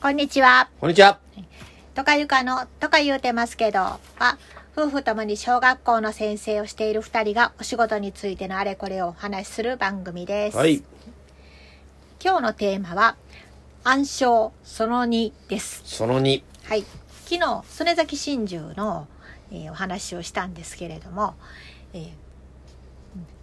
こんにちは。こんにちは。とかゆかのとか言うてますけど、は、夫婦ともに小学校の先生をしている二人がお仕事についてのあれこれをお話しする番組です。はい。今日のテーマは、暗唱その2です。その2。はい。昨日、曽根崎真珠の、えーお話をしたんですけれども、えー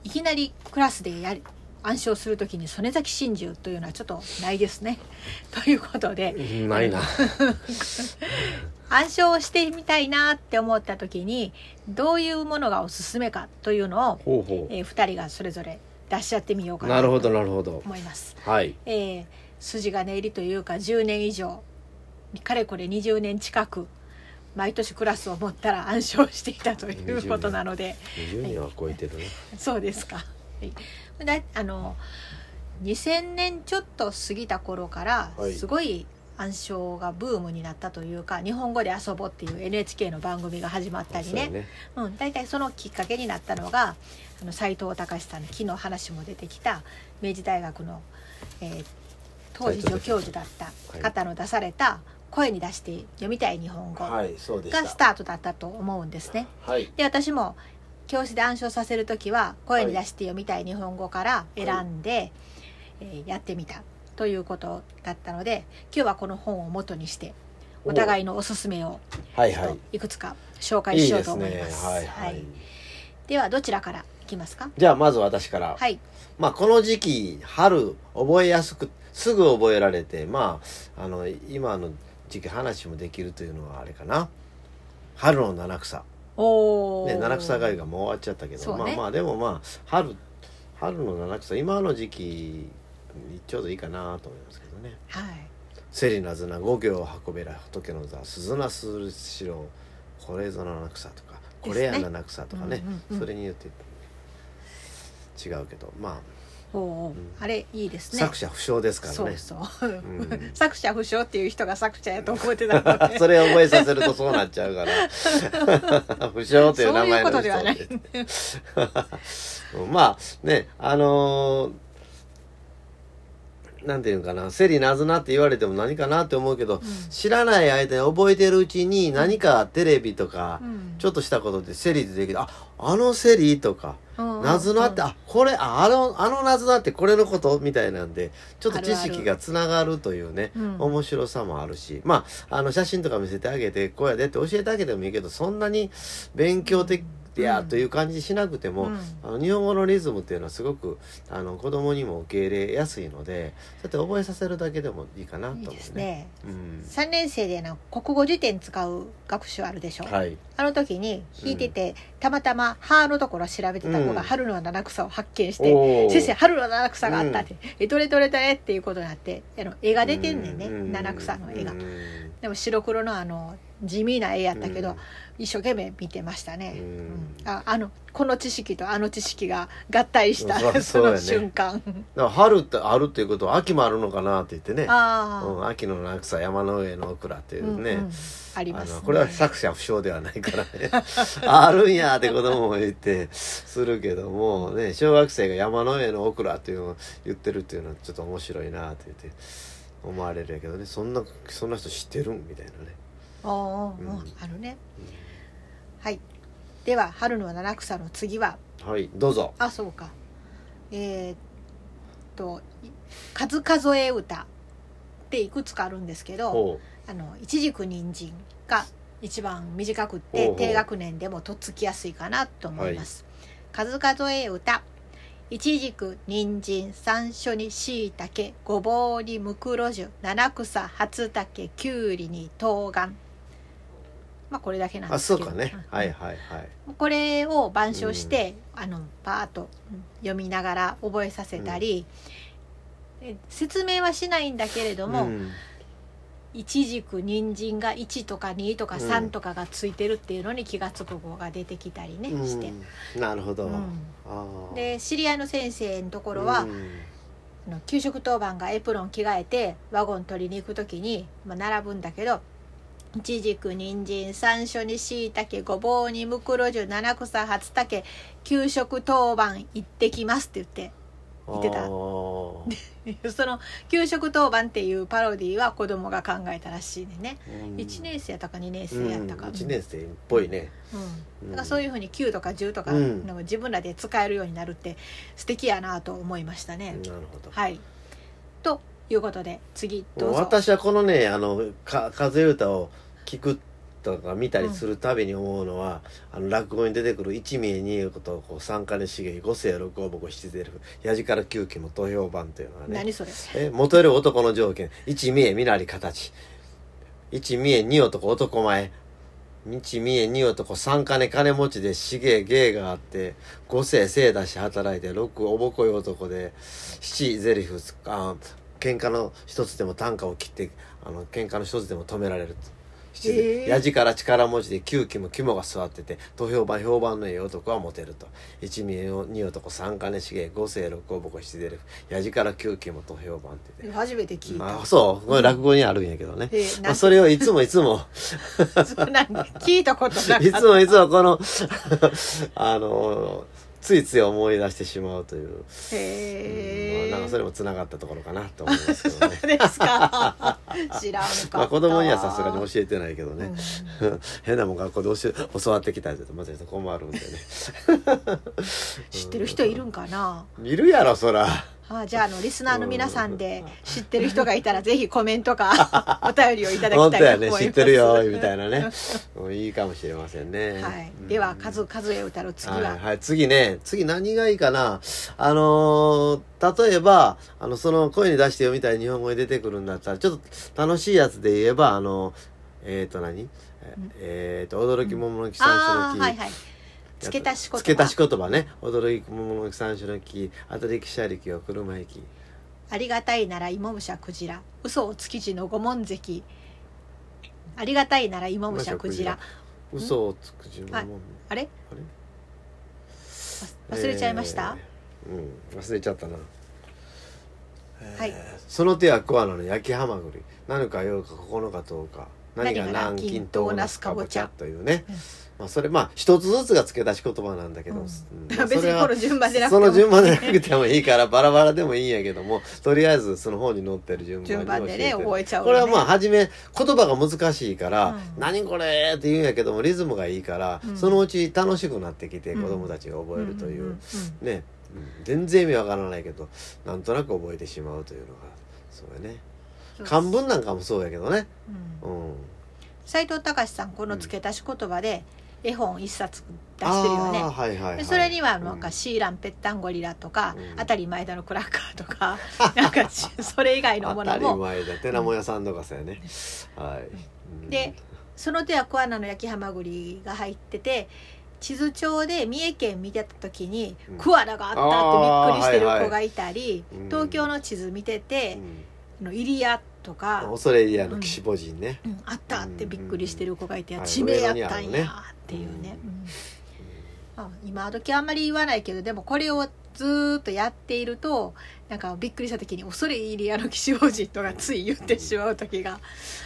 いきなりクラスでやり暗唱するときに曽根崎真珠というのはちょっとないですね。ということで、ないな。暗唱をしてみたいなって思った時にどういうものがおすすめかというのを、ほえー、2人がそれぞれ出し合ってみようかう。なるほど、なるほど。思います。はい。えー筋金入りというか10年以上かれこれ20年近く毎年クラスを持ったら暗唱していたということなので20年は超えてるね。そうですか。はい、だあの2000年ちょっと過ぎた頃からはいすごい暗唱がブームになったというか「日本語で遊ぼう」っていう NHK の番組が始まったりねそうね。うん、大体そのきっかけになったのがあの斉藤隆さんの昨日話も出てきた明治大学の、えー当時助教授だった方の出された「声に出して読みたい日本語」はい、そうでした。がスタートだったと思うんですね。はい。で私も教室で暗唱させる時は声に出して読みたい日本語から選んで、えーやってみたということだったので今日はこの本を元にしてお互いのおすすめをいはい。いくつか紹介いいしようと。思います。はいはい。ではどちらからいきますか？じゃあ、まず私から。はいまあ、この時期、春、覚えやすく、すぐ覚えられて、まあ、あの、今の時期話もできるというのはあれかな。春の七草。ね、七草がゆがもう終わっちゃったけど、ね。まあまあでもまあ春春の七草今の時期にちょうどいいかなと思いますけどね。はい「せりなずな五行運べら仏の座鈴なすしろこれぞ七草」とか「これや七草」とかね。うんうんうん。それによって違うけどまおお、ん。あれいいですあ、ね。作者不詳ですからね。そうそう、ん。作者不詳っていう人が作者やと思ってたので。それを覚えさせるとそうなっちゃうから。不詳という名前のそういうことではない。まあねあのーなんていうのかな「せりなずな」って言われても何かなって思うけど、知らない間に覚えてるうちに何かテレビとか、うん。ちょっとしたことで「せり」出てきて「ああのせり」とか「うんなずな」って「あこれああのあのなずなってこれのこと?」みたいなんでちょっと知識がつながるというねうん。面白さもあるしまああの写真とか見せてあげてこうやでって教えてあげてもいいけどそんなに勉強的やという感じしなくても、うん。あの日本語のリズムっていうのはすごくあの子供にも受け入れやすいのでそうやって覚えさせるだけでもいいかなと思いうね。いですね。うん。3年生での国語辞典使う学習あるでしょ、はい、あの時に弾いてて、たまたま「歯のところ調べてた子がうん。春の七草を発見して「おー。先生春の七草があった」って「えどれどれどれ?」っていうことになってあの絵が出てんねんね、うん。七草の絵が。う。んでも白黒のあの地味な絵やったけど、うん。一生懸命見てましたね、うん。うん。ああのこの知識とあの知識が合体したそうそのそうやね。瞬間。だから春ってあるっていうことは秋もあるのかなって言ってね。秋の七草山の上のオクラっていうね、うんうんあります、ね、これは作者不詳ではないからね。あるんやって子供も言ってするけどもね小学生が山の上のオクラっていうのを言ってるっていうのはちょっと面白いなって言って思われるやけどねそんなそんな人知ってるん？みたいなね。ああ、うん。あるね、はい。では春の七草の次は？はいどうぞ。あそうか。えーっとい数数え歌っていくつかあるんですけどほあの一軸人参が一番短くっほうほう。て低学年でもとっつきやすいかなと思います、数数え歌一軸人参山椒にしいたけごぼうにムクロジュ七草初竹きゅうりに冬瓜まあこれだけなんうあですけどそうかね。うん。はいはいはい。これを板書して、あのパーッとうん読みながら覚えさせたり、え説明はしないんだけれども、うん一軸人参が1とか2とか3うんとかがついてるっていうのに気が付く子が出てきたりね、して。うんなるほど、うん。で知り合いの先生のところは、うん。給食当番がエプロン着替えてワゴン取りに行く時に、まあ、並ぶんだけどいちじく人参山椒にしいたけごぼうにムクロジュ七草初竹給食当番行ってきますって言って言ってた。その「給食当番」っていうパロディーは子供が考えたらしいねね。うん。1年生やったか2年生やったか、うん、1年生っぽいね、うん、だからそういうふうに9とか10とかうん。の自分らで使えるようになるって素敵やなと思いましたね、なるほど。はい。ということで次どうぞ。私はこのねあのか風歌を聞くとか見たりするたびに思うのは、あの落語に出てくる一名二役とこう三金茂五世六王母七ゼルフ矢力九期の投票版というのはね。何それ？え元より男の条件。一見え身なり形一見え二男男前。一見え二男三金金持ちで茂芸があって五世生出し働いて六おぼこい男で七ゼリフあ喧嘩の一つでも短歌を切ってあの喧嘩の一つでも止められる。と七ゼえー。やじから力持ちで九期も肝が座ってて投票版評判のいい男はモテると。一見え二男三金茂五世六おぼこ七ゼリフやじから九期も投票版ってて。初めて聞いた、まあ、そう。これ落語にあるんやけどね、えー。まあ、それをいつもいつも。聞いたことなかいつもいつもこの あのついつい思い出してしまうという、へえ、まあ、なんかそれもつながったところかなと思いますけどね。そうですか 知らんかまあ子供にはさすがに教えてないけどね、うん。変なもん学校で教え教わってきたりするとまず困るんでね。知ってる人いるんかな、いるやろそらあじゃああのリスナーの皆さんで知ってる人がいたらぜひコメントか お便りをいただき本たいと思います。ってるよみたいなね。もういいかもしれませんね、はい、うん。では数数え歌の次は、はい、はい、次ね。次何がいいかな？あのー例えばあのその声に出して読みたい日本語に出てくるんだったらちょっと楽しいやつで言えばあのえっ、ー、と何？えっ、ー、と驚き桃の木三種の木、はいはい付け足し言葉付け足し言葉ね。驚き桃の木三種の木あと歴史ありきは車行き。ありがたいなら芋武者クジラ。嘘をつき地の五門関ありがたいなら芋武者クジラ。嘘をつく自分も、はいあれ？あれ？忘れちゃいました、えーうん。忘れちゃったな。はい。その手は桑名の焼きハマグリ。何か8日9日10日何が南京とナスかぼちゃ。というね、うんまあ、それまあ一つずつが付け出し言葉なんだけど、うん。うん。まあ別にこの順番でなくてそもの順番でなくてもいいからバラバラでもいいんやけどもとりあえずその本に載ってる順番順番でね覚えちゃうこれはまああ初め言葉が難しいからうん「何これ!」って言うんやけどもリズムがいいから、うん。そのうち楽しくなってきてうん子供たちが覚えるという、ね、うん。全然意味わからないけどなんとなく覚えてしまうというのがそうやね。うん漢文なんかもそうやけどね。うん。うん。斉藤隆さんこの付け足し言葉で絵本一冊出してるよね。はいはい、はい、でそれにはなん。うんかシーランペッタンゴリラとか、うん。当たり前田のクラッカーとか なんかしそれ以外のも当たりのも前だてなもやさんとかさやね、はい、うん。でその手は桑名の焼きハマグリが入ってて地図帳で三重県見てた時にうん。桑名があったってびっくりしてる子がいたり、うん東京の地図見てて、あの入谷とうん、か、恐れ入り屋の岸母人ね、うん。あったってびっくりしてる子がいて、うん。地名やったんやっていうね、あ、今時あんまり言わないけどでもこれをずーっとやっているとなんかびっくりした時に恐れ入り屋の岸王子とがつい言ってしまう時が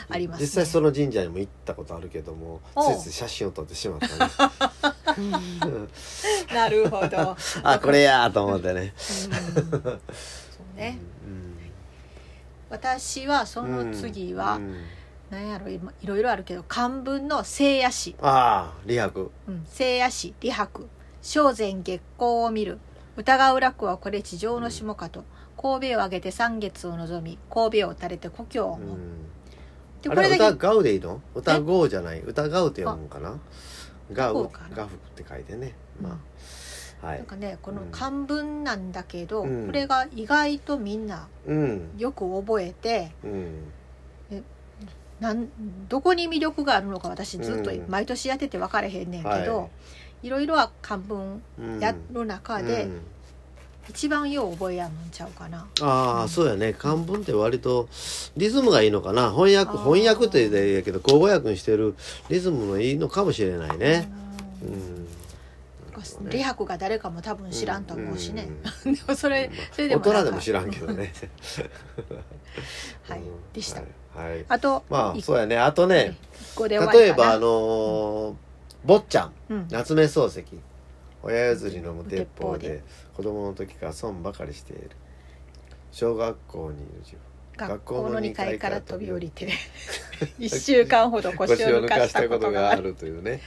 ありますね。実際その神社にも行ったことあるけどもついつい写真を撮ってしまったね。なるほど、あこれやーと思ってね、うん。そうね。うん私はその次は、うんなんやろ今いろいろあるけど漢文の聖夜詩ああ李白。うん、聖夜詩李白。正前月光を見る。疑う楽はこれ地上の下かと。神戸を挙げて三月を望み神戸を垂れて故郷をう思う、ん。でこれだけガウでいいの？歌ゴーじゃない？歌ガウって読むんかな？ガウガウかな。ガフって書いてね。まあはい。なんかねこのうん。漢文なんだけど、うん。これが意外とみんなうん。よく覚えてうん。なんどこに魅力があるのか私ずっとうん。毎年やってて分からへんねんけど、、はい。ろいろは漢文うんやる中で、うん。一番よう覚えやんちゃうかな。ああ、そうやね。漢文って割とリズムがいいのかな。翻訳翻訳って言うていいけど口語訳にしてるリズムのいいのかもしれないね。ううんん李白が誰かも多分知らんと思うしね、うんでもそれそれで大もなんか。人でも知らんけどね。はい。うん。でした。はい、はい。あとまあ一そうやね。あとね例えばあのー坊ちゃん。うん。夏目漱石。親譲りの無鉄砲で。子供の時から損ばかりしている。小学校にいる自分学校の2階から飛び降りて一週間ほど腰を抜かしたことがある。というね、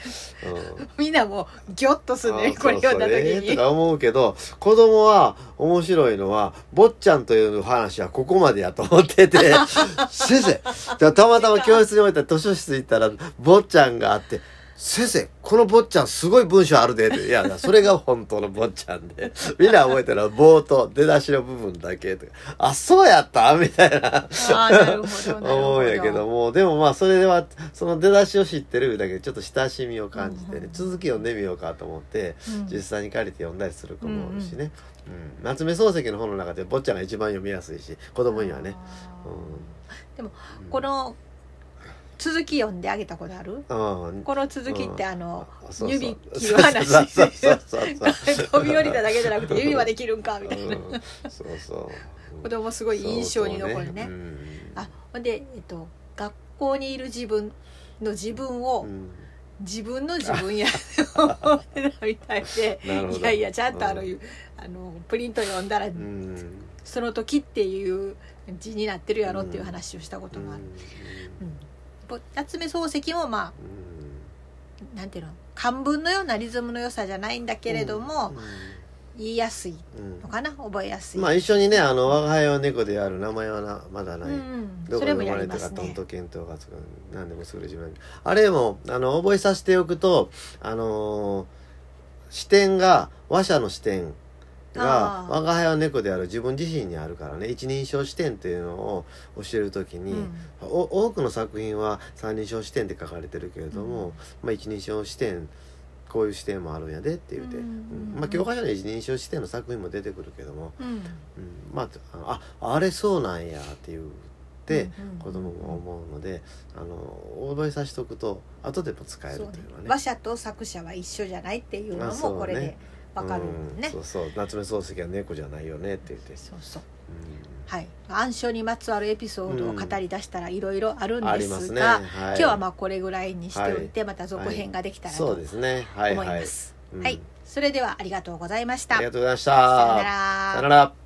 うん、みんなもうギョッとするねこれ読んだ時に、とか思うけど子供は面白いのは坊ちゃんという話はここまでやと思ってて。先生たまたま教室に置いた図書室行ったら坊ちゃんがあって先生、この坊ちゃんすごい文章あるで。いや、それが本当の坊ちゃんで。みんな覚えてるのは冒頭、出だしの部分だけとか。あ、そうやったみたいな。あなるほど。思うんやけども、でもまあ、それでは、その出だしを知ってるだけでちょっと親しみを感じてね、うんうん、続き読んでみようかと思って、うん、実際に借りて読んだりする子もおるしね。うん、夏目漱石の本の中で坊ちゃんが一番読みやすいし、子供にはね。うん、でも、この、続き読んであげたことある、うん、この続きってあの、うん、指切る話。飛び降りただけじゃなくて指はできるんかみたいな、うん、そうそう。子供すごい印象に残るね、ね、あほんで、えっと、学校にいる自分の自分を、自分の自分やみたいでいやいやちゃんとあの,、あのプリント読んだら、その時っていう字になってるやろっていう話をしたことがある。うん夏目漱石もまあ、うん、なんていうの？漢文のようなリズムの良さじゃないんだけれども、うん、言いやすいのかな、うん、覚えやすい。まあ一緒にね「あの我が輩は猫である名前はなまだない」うん、どこで生まれたか、トント検討がつく何でもすぐ自分あれもあの覚えさせておくとあのー、視点が話者の視点が我が輩は猫である自分自身にあるからね一人称視点っていうのを教える時に、うん、多くの作品は三人称視点って書かれてるけれども、うん、まあ、一人称視点こういう視点もあるんやでって言うて、うん、まあ、教科書に一人称視点の作品も出てくるけども、うん。まあああれそうなんやっていうって子供も思うので、あの覚えさせておくと後でも使えるというのはね。話者と作者は一緒じゃないっていうのもこれで。わかるね、そうそう。夏目漱石は猫じゃないよねって言って。そうそう、はい。暗唱にまつわるエピソードを語り出したらいろいろあるんですが、ね。はい、今日はまあこれぐらいにしておいて、また続編ができたらと思います、はい、はい、それではありがとうございました。ありがとうございました。さよなら。さよなら